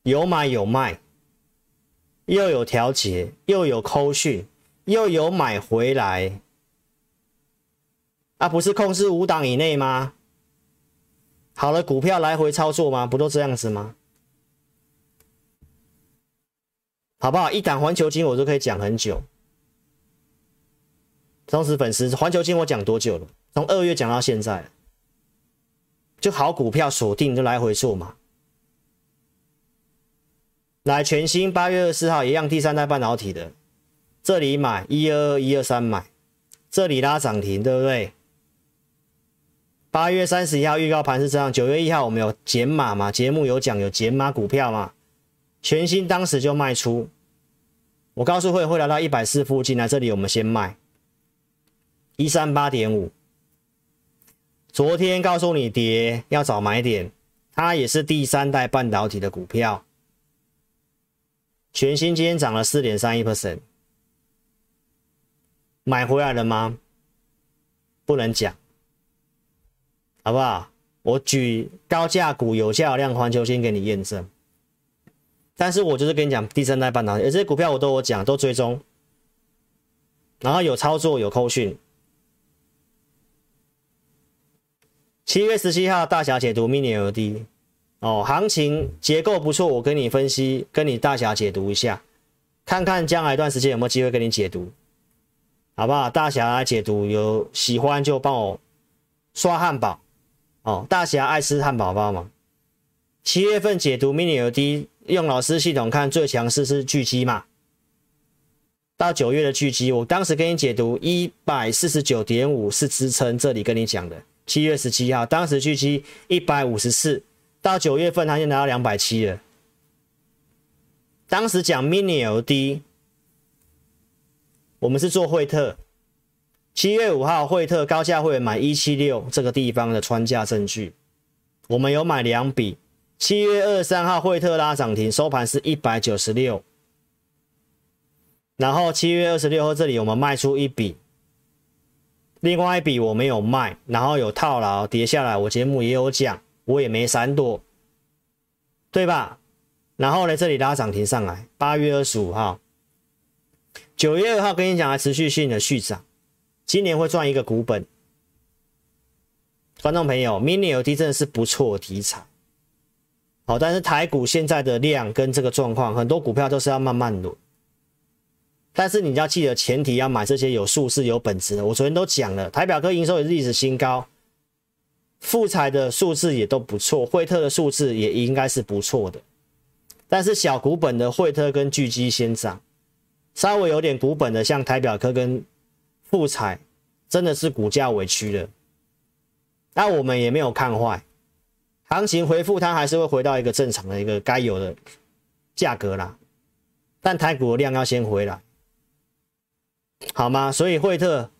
有买有卖，又有调节，又有扣讯，又有买回来，啊，不是控制五档以内吗？好了，股票来回操作吗？不都这样子吗？好不好？一档环球金我都可以讲很久。忠实粉丝，环球金我讲多久了？从二月讲到现在，就好股票锁定就来回做嘛。来全新八月二十四号一样，第三代半导体的，这里买一二一二三买，这里拉涨停，对不对？八月三十一号预告盘是这样，九月一号我们有减码嘛？节目有讲有减码股票嘛？全新当时就卖出，我告诉会会来到一百四附近，来这里我们先卖。一三八点五，昨天告诉你跌要找买点，它也是第三代半导体的股票，全新今天涨了四点三一 percent，买回来了吗？不能讲，好不好？我举高价股、有价量环球先给你验证。但是我就是跟你讲第三代半导体，这些股票我都有讲，都追踪，然后有操作，有扣讯。七月十七号大侠解读 Mini LED 哦，行情结构不错，我跟你分析，跟你大侠解读一下，看看将来一段时间有没有机会跟你解读。好不好？大侠来解读，有喜欢就帮我刷汉堡哦。大侠爱吃汉堡包嘛？七月份解读 Mini LED，用老师系统看最强势是巨基嘛？到九月的巨基，我当时跟你解读一百四十九点五是支撑，这里跟你讲的。七月十七号，当时巨基一百五十四，到九月份它就拿到两百七了。当时讲 Mini LED。我们是做惠特，七月五号惠特高价会员买一七六这个地方的穿价证据，我们有买两笔。七月二十三号惠特拉涨停，收盘是一百九十六，然后七月二十六号这里我们卖出一笔，另外一笔我没有卖，然后有套牢跌下来，我节目也有讲，我也没闪躲，对吧？然后呢，这里拉涨停上来，八月二十五号。九月二号跟你讲，还持续性的续涨，今年会赚一个股本。观众朋友，Mini LED 真的是不错的题材，好，但是台股现在的量跟这个状况，很多股票都是要慢慢轮。但是你要记得，前提要买这些有数字、有本质的。我昨天都讲了，台表科营收也是历史新高，富采的数字也都不错，惠特的数字也应该是不错的。但是小股本的惠特跟巨基先涨。稍微有点股本的，像台表科跟富采，真的是股价委屈了。那我们也没有看坏，行情回复它还是会回到一个正常的一个该有的价格啦。但台股的量要先回来，好吗？所以惠特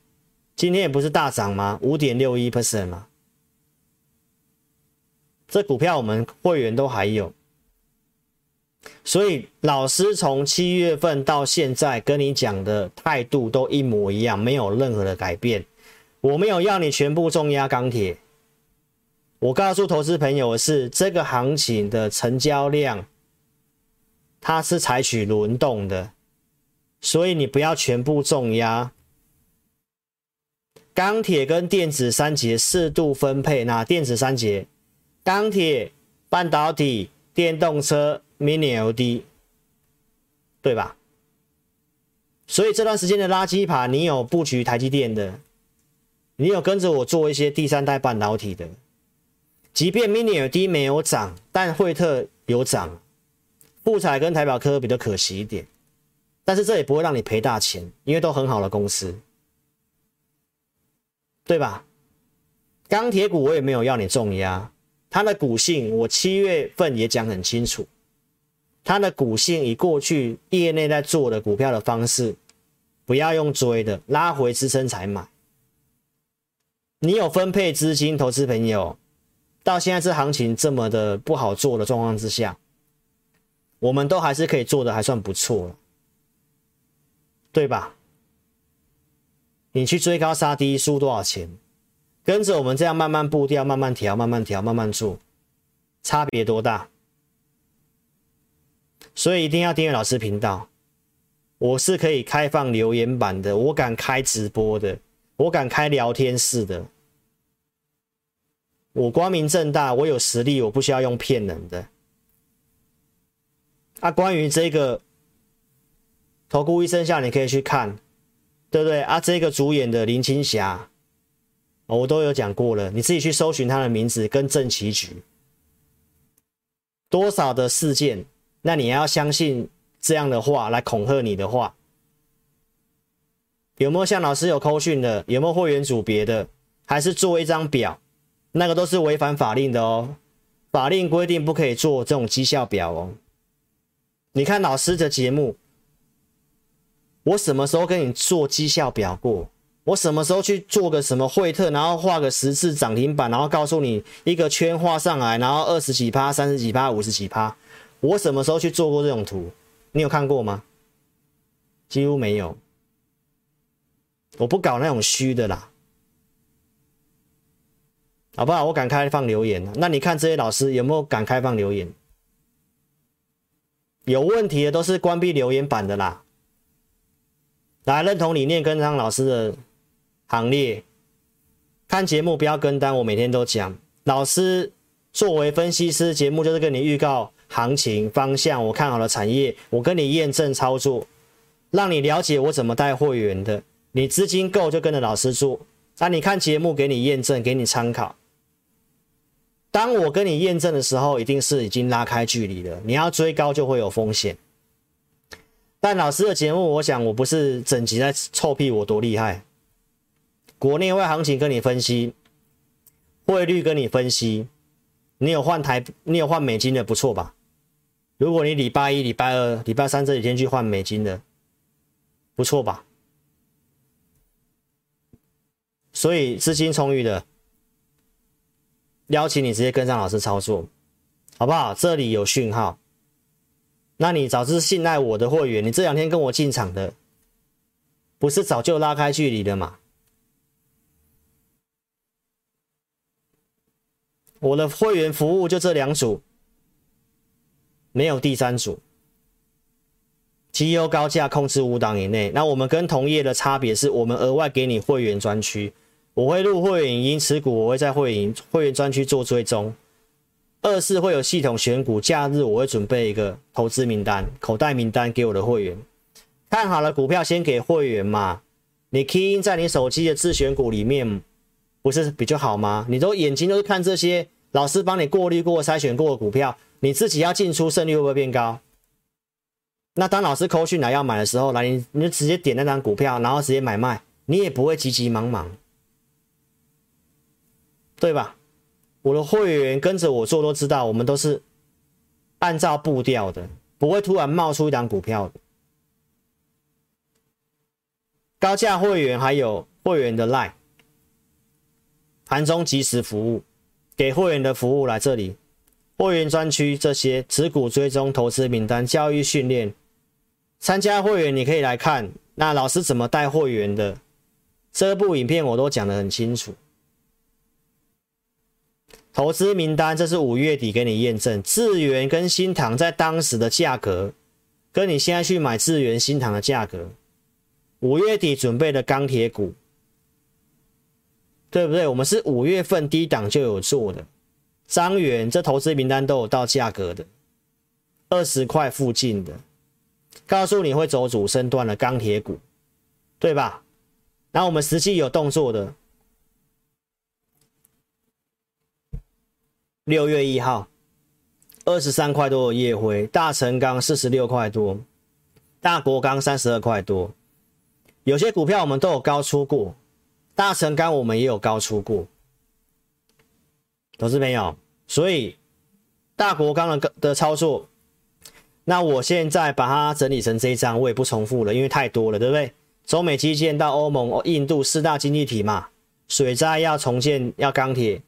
今天也不是大涨吗？五点六一 percent 嘛，这股票我们会员都还有。所以老师从七月份到现在跟你讲的态度都一模一样，没有任何的改变。我没有要你全部重压钢铁，我告诉投资朋友的是，这个行情的成交量它是采取轮动的，所以你不要全部重压。钢铁跟电子三节适度分配，那电子三节，钢铁、半导体、电动车。Mini l d 对吧？所以这段时间的垃圾盘，你有布局台积电的，你有跟着我做一些第三代半导体的，即便 Mini LED 没有涨，但惠特有涨，富彩跟台表科比较可惜一点，但是这也不会让你赔大钱，因为都很好的公司，对吧？钢铁股我也没有要你重压，它的股性我七月份也讲很清楚。它的股性以过去业内在做的股票的方式，不要用追的，拉回支撑才买。你有分配资金，投资朋友，到现在这行情这么的不好做的状况之下，我们都还是可以做的还算不错了，对吧？你去追高杀低输多少钱？跟着我们这样慢慢步调，慢慢调，慢慢调，慢慢做，差别多大？所以一定要订阅老师频道，我是可以开放留言板的，我敢开直播的，我敢开聊天室的，我光明正大，我有实力，我不需要用骗人的。啊，关于这个投顾一生下，你可以去看，对不对？啊，这个主演的林青霞，我都有讲过了，你自己去搜寻他的名字跟正棋局，多少的事件。那你要相信这样的话来恐吓你的话，有没有像老师有扣讯的？有没有会员组别的？还是做一张表？那个都是违反法令的哦。法令规定不可以做这种绩效表哦。你看老师的节目，我什么时候跟你做绩效表过？我什么时候去做个什么惠特，然后画个十字涨停板，然后告诉你一个圈画上来，然后二十几趴、三十几趴、五十几趴？我什么时候去做过这种图？你有看过吗？几乎没有。我不搞那种虚的啦。好不好？我敢开放留言，那你看这些老师有没有敢开放留言？有问题的都是关闭留言板的啦。来，认同理念跟上老师的行列，看节目不要跟单。我每天都讲，老师作为分析师，节目就是跟你预告行情方向，我看好了产业，我跟你验证操作，让你了解我怎么带会员的。你资金够就跟着老师做，那你看节目给你验证，给你参考。当我跟你验证的时候，一定是已经拉开距离了。你要追高就会有风险。但老师的节目，我想我不是整集在臭屁我多厉害。国内外行情跟你分析，汇率跟你分析，你有换台，你有换美金的不错吧？如果你礼拜一、礼拜二、礼拜三这几天去换美金的，不错吧？所以资金充裕的。邀请你直接跟上老师操作，好不好？这里有讯号，那你早知信赖我的会员，你这两天跟我进场的，不是早就拉开距离了吗？我的会员服务就这两组，没有第三组。绩优高价控制五档以内，那我们跟同业的差别是我们额外给你会员专区。我会入会员影音持股，我会在会员会员专区做追踪。二是会有系统选股，假日我会准备一个投资名单、口袋名单给我的会员。看好了股票先给会员嘛，你 key in 在你手机的自选股里面，不是比较好吗？你都眼睛都是看这些，老师帮你过滤过、筛选过的股票，你自己要进出胜率会不会变高？那当老师扣讯来要买的时候，来你你就直接点那张股票，然后直接买卖，你也不会急急忙忙。对吧？我的会员跟着我做都知道，我们都是按照步调的，不会突然冒出一档股票。高价会员还有会员的 Line，盘中即时服务，给会员的服务来这里，会员专区这些持股追踪、投资名单、教育训练，参加会员你可以来看，那老师怎么带会员的，这部影片我都讲得很清楚。投资名单，这是五月底给你验证，智源跟新唐在当时的价格，跟你现在去买智源、新唐的价格，五月底准备的钢铁股，对不对？我们是五月份低档就有做的，张元这投资名单都有到价格的，二十块附近的，告诉你会走主升段的钢铁股，对吧？然后我们实际有动作的。六月一号，二十三块多的夜辉，大成钢四十六块多，大国钢三十二块多。有些股票我们都有高出过，大成钢我们也有高出过，投资朋友。所以大国钢的的操作，那我现在把它整理成这一张，我也不重复了，因为太多了，对不对？中美基建到欧盟、印度四大经济体嘛，水灾要重建，要钢铁。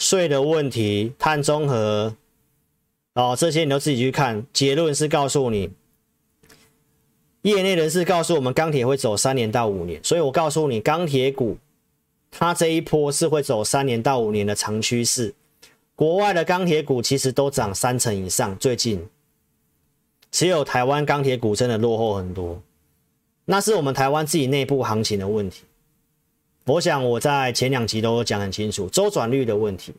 税的问题、碳中和，哦，这些你都自己去看。结论是告诉你，业内人士告诉我们，钢铁会走三年到五年。所以我告诉你，钢铁股它这一波是会走三年到五年的长趋势。国外的钢铁股其实都涨三成以上，最近只有台湾钢铁股真的落后很多，那是我们台湾自己内部行情的问题。我想我在前两集都讲很清楚周转率的问题，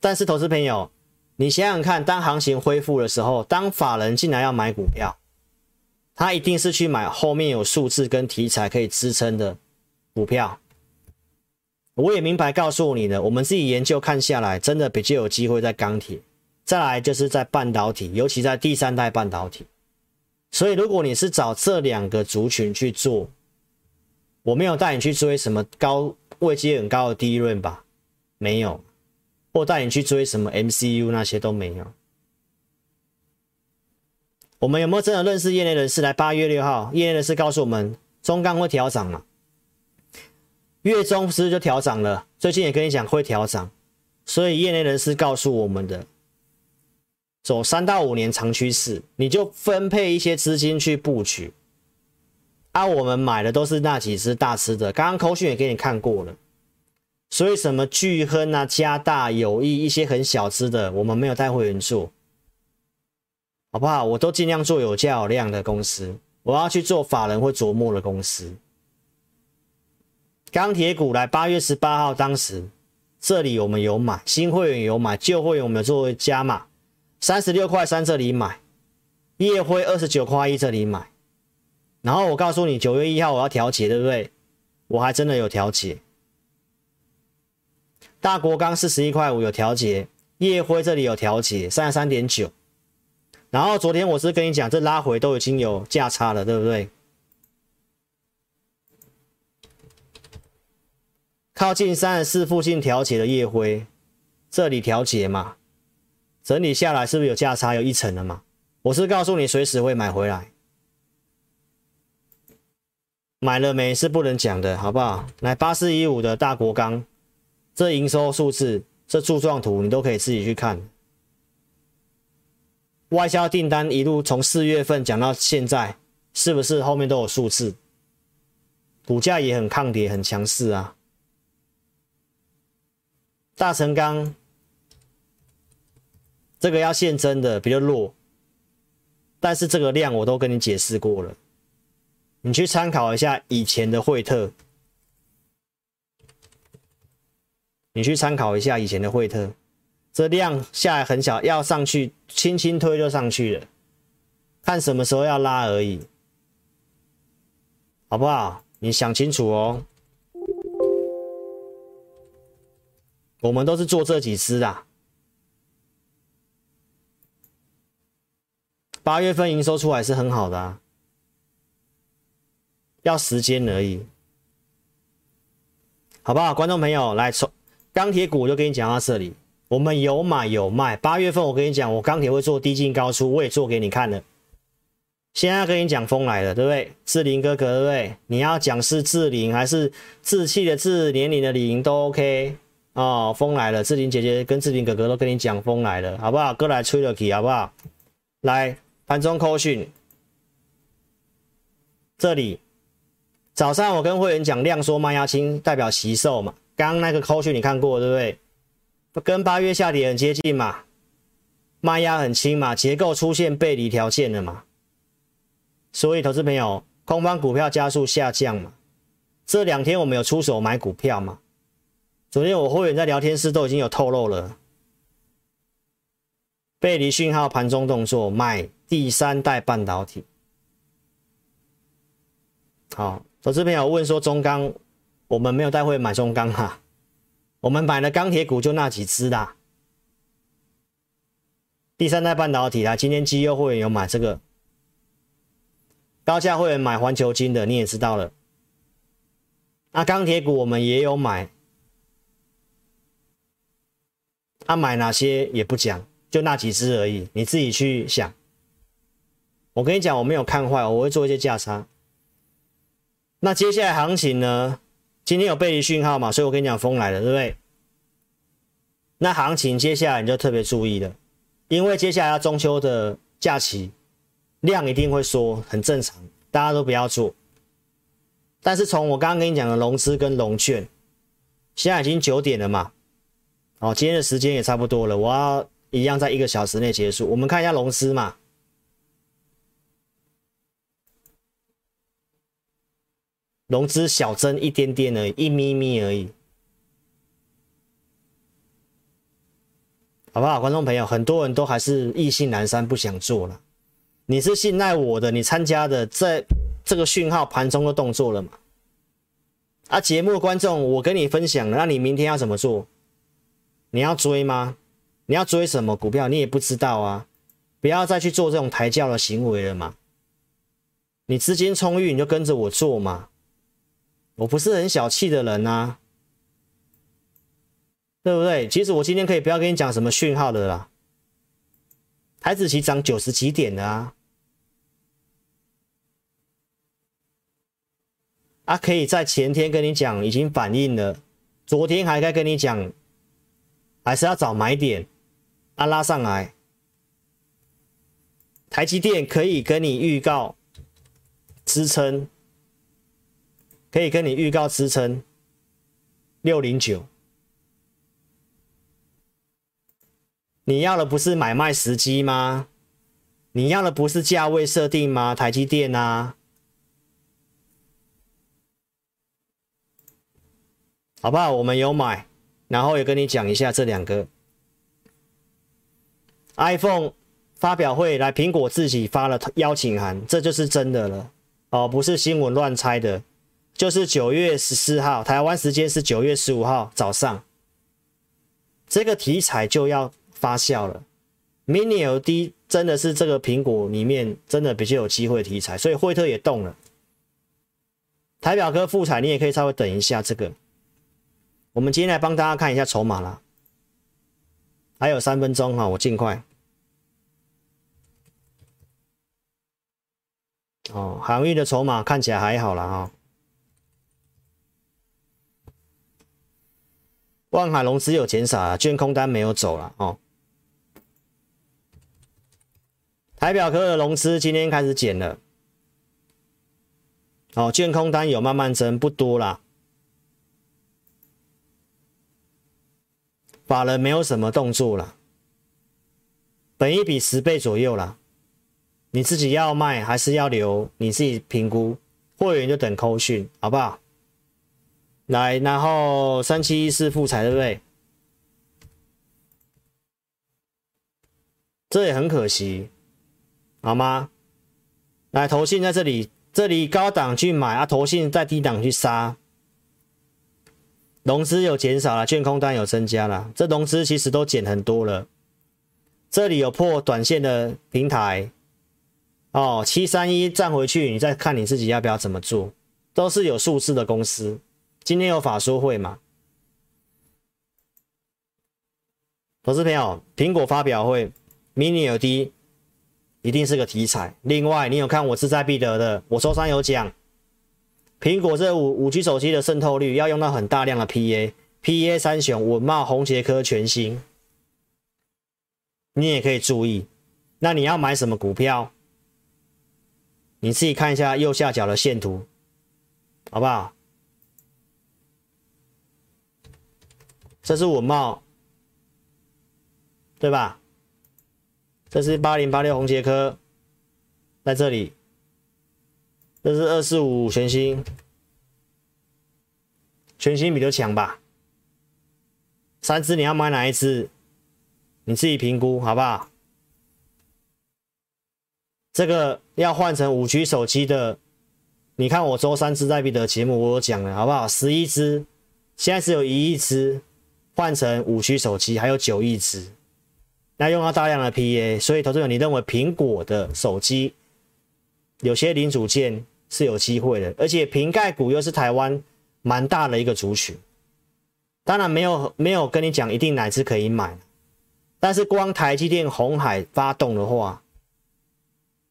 但是投资朋友，你想想看，当行情恢复的时候，当法人进来要买股票，他一定是去买后面有数字跟题材可以支撑的股票。我也明白告诉你的，我们自己研究看下来，真的比较有机会在钢铁，再来就是在半导体，尤其在第三代半导体。所以如果你是找这两个族群去做，我没有带你去追什么高位阶很高的低润吧，没有，或带你去追什么 MCU 那些都没有。我们有没有真的认识业内人士？来八月六号，业内人士告诉我们，中钢会调涨嘛？月中是不是就调涨了？最近也跟你讲会调涨，所以业内人士告诉我们的，走三到五年长趋势，你就分配一些资金去布局。啊，我们买的都是那几只大吃的，刚刚扣讯也给你看过了，所以什么巨亨啊、嘉大、友谊一些很小资的，我们没有带会员做，好不好？我都尽量做有价有量的公司，我要去做法人会琢磨的公司。钢铁股来八月十八号，当时这里我们有买，新会员有买，旧会员我们有做加码，三十六块三这里买，夜辉二十九块一这里买，然后我告诉你九月一号我要调节，对不对？我还真的有调节。大国钢四十一块五有调节，夜辉这里有调节，三十三点九。然后昨天我是跟你讲，这拉回都已经有价差了，对不对？靠近三十四附近调节的夜辉，这里调节嘛，整理下来是不是有价差有一成了嘛？我是告诉你，随时会买回来，买了没是不能讲的，好不好？来八四一五的大国钢。这营收数字，这柱状图你都可以自己去看。外销订单一路从四月份讲到现在，是不是后面都有数字？股价也很抗跌，很强势啊。大成钢这个要现真的比较弱，但是这个量我都跟你解释过了，你去参考一下以前的惠特。你去参考一下以前的惠特，这量下来很小，要上去轻轻推就上去了，看什么时候要拉而已，好不好？你想清楚哦。我们都是做这几支的，八月份营收出来是很好的，要时间而已，好不好？观众朋友来从。钢铁股就跟你讲到这里，我们有买有卖。八月份我跟你讲，我钢铁会做低进高出，我也做给你看了。现在跟你讲风来了，对不对？志林哥哥，对不对？你要讲是志林还是志气的志，年龄的龄都 OK 哦。风来了，志霖姐姐跟志霖哥哥都跟你讲风来了，好不好？哥来吹了气，好不好？来盘中扣讯，这里早上我跟会员讲量缩卖压轻，代表惜售嘛。刚刚那个扣讯你看过对不对？跟八月下跌很接近嘛，卖压很轻嘛，结构出现背离条件了嘛，所以投资朋友，空方股票加速下降嘛。这两天我们有出手买股票嘛？昨天我会员在聊天室都已经有透露了，背离讯号盘中动作卖第三代半导体。好，投资朋友问说中钢。我们没有带会买中钢哈，我们买的钢铁股就那几只啦。第三代半导体啦，今天基优会员有买这个，高价会员买环球晶的，你也知道了。那钢铁股我们也有买，啊，买哪些也不讲，就那几只而已，你自己去想。我跟你讲，我没有看坏，我会做一些价差。那接下来行情呢？今天有背离讯号嘛，所以我跟你讲风来了，对不对？那行情接下来你就特别注意了，因为接下来要中秋的假期，量一定会缩，很正常，大家都不要做。但是从我刚刚跟你讲的融资跟融券，现在已经九点了嘛，哦，今天的时间也差不多了，我要一样在一个小时内结束。我们看一下融资嘛。融资小增一点点而已，一咪咪而已，好不好？观众朋友，很多人都还是意兴阑珊，不想做了。你是信赖我的，你参加的在这个讯号盘中的动作了嘛？啊，节目观众，我跟你分享了，那你明天要怎么做？你要追吗？你要追什么股票？你也不知道啊！不要再去做这种抬轿的行为了嘛！你资金充裕，你就跟着我做嘛！我不是很小气的人呐，对不对？其实我今天可以不要跟你讲什么讯号的啦，台指期涨九十几点的啊，啊，可以在前天跟你讲已经反映了，昨天还在跟你讲，还是要找买点，啊，拉上来，台积电可以跟你预告支撑。可以跟你预告支撑六零九。你要的不是买卖时机吗？你要的不是价位设定吗？台积电啊，好不好？我们有买，然后也跟你讲一下这两个 iPhone 发表会，来苹果自己发了邀请函，这就是真的了哦，不是新闻乱猜的。就是九月十四号，台湾时间是九月十五号早上，这个题材就要。发酵了，MiniLD 真的是这个苹果里面真的比较有机会的题材，所以惠特也动了。台表科复彩你也可以稍微等一下这个。我们今天来帮大家看一下筹码啦，还有三分钟哈，我尽快。哦，航运的筹码看起来还好啦哈。万海龙只有减少啊，券空单没有走了哦。台表科的融资今天开始减了，哦，券空单有慢慢增，不多啦。法人没有什么动作了，本一比十倍左右了，你自己要卖还是要留，你自己评估。会员就等扣讯，好不好？来，然后三七一四富彩对不对？这也很可惜。好吗？来，投信在这里，这里高档去买啊，投信在低档去杀，融资有减少了，券空单有增加了，这融资其实都减很多了。这里有破短线的平台，哦，七三一站回去，你再看你自己要不要怎么做，都是有数字的公司。今天有法说会嘛？投资朋友，苹果发表会，Mini LED。一定是个题材。另外，你有看我志在必得的，我周三有讲，苹果这五五 G 手机的渗透率要用到很大量的 PA，PA 三雄稳懋、宏捷科、全新，你也可以注意。那你要买什么股票？你自己看一下右下角的线图，好不好？这是稳懋，对吧？这是八零八六红杰科，在这里。这是二四五全新，全新比较强吧？三只你要买哪一只？你自己评估好不好？这个要换成五 G 手机的，你看我周三只在必得节目我有讲了好不好？十一只，现在只有一亿只换成五 G 手机，还有九亿只。那用到大量的 PA，所以投资者，你认为苹果的手机有些零组件是有机会的，而且瓶盖股又是台湾蛮大的一个族群。当然没有没有跟你讲一定哪只可以买，但是光台积电、红海发动的话，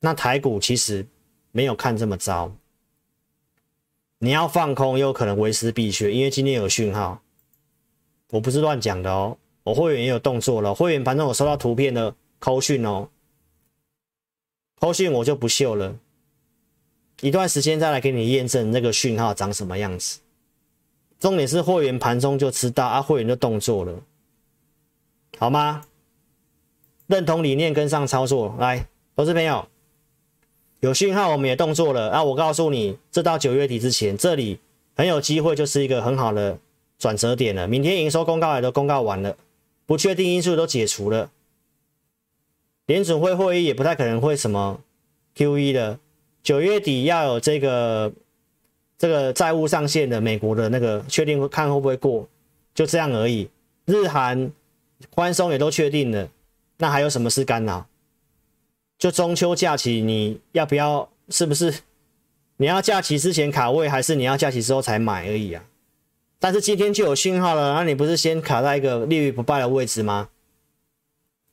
那台股其实没有看这么糟。你要放空，有可能为时必须，因为今天有讯号，我不是乱讲的哦。我会员也有动作了，会员盘中我收到图片的扣讯哦，扣讯我就不秀了，一段时间再来给你验证那个讯号长什么样子。重点是会员盘中就知道啊，会员就动作了，好吗？认同理念跟上操作，来，投资朋友，有讯号我们也动作了啊！我告诉你，这到九月底之前，这里很有机会就是一个很好的转折点了。明天营收公告也都公告完了。不确定因素都解除了，联准会会议也不太可能会什么 QE 的。九月底要有这个这个债务上限的美国的那个确定，看会不会过，就这样而已。日韩宽松也都确定了，那还有什么事干扰？就中秋假期你要不要？是不是 你要假期之前卡位，还是你要假期之后才买而已啊？但是今天就有讯号了，那你不是先卡在一个立于不败的位置吗？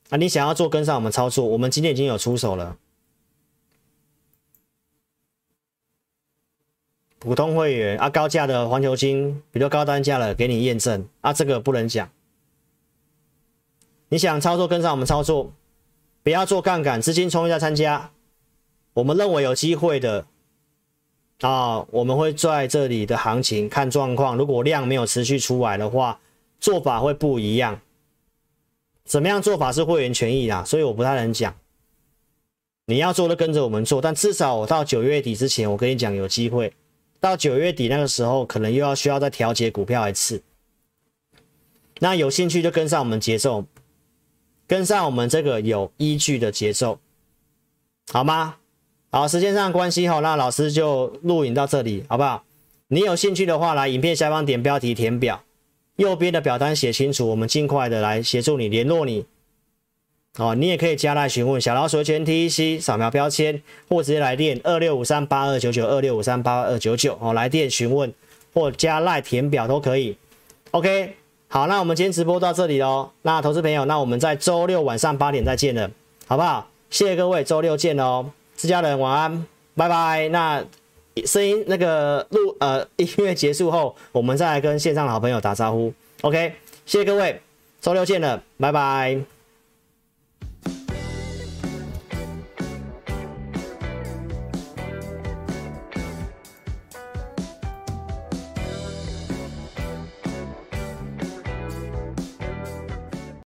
啊，你想要做跟上我们操作，我们今天已经有出手了。普通会员啊，高价的环球晶，比如高单价了，给你验证啊，这个不能讲。你想操作跟上我们操作，不要做杠杆，资金冲一下参加，我们认为有机会的。啊、我们会在这里的行情看状况，如果量没有持续出来的话，做法会不一样。怎么样做法是会员权益啦，所以我不太能讲。你要做的跟着我们做，但至少我到九月底之前，我跟你讲有机会。到九月底那个时候，可能又要需要再调节股票一次。那有兴趣就跟上我们节奏，跟上我们这个有依据的节奏，好吗？好，时间上关系哈，那老师就录影到这里，好不好？你有兴趣的话，来影片下方点标题填表，右边的表单写清楚，我们尽快的来协助你联络你。哦，你也可以加来询问小老鼠全 T C 扫描标签，或直接来电二六五三八二九九二六五三八二九九哦，来电询问或加赖填表都可以。OK。好，那我们今天直播到这里喽。那投资朋友，那我们在周六晚上八点再见了，好不好？谢谢各位，周六见喽。自家人晚安，拜拜。那声音那个录呃音乐结束后，我们再来跟线上的好朋友打招呼。OK，谢谢各位，周六见了，拜拜。